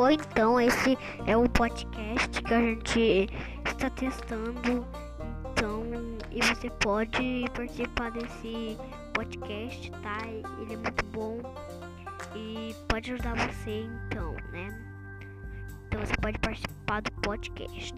Ou então esse é o podcast que a gente está testando. Então, e você pode participar desse podcast, tá? Ele é muito bom e pode ajudar você, então, né? Então você pode participar do podcast.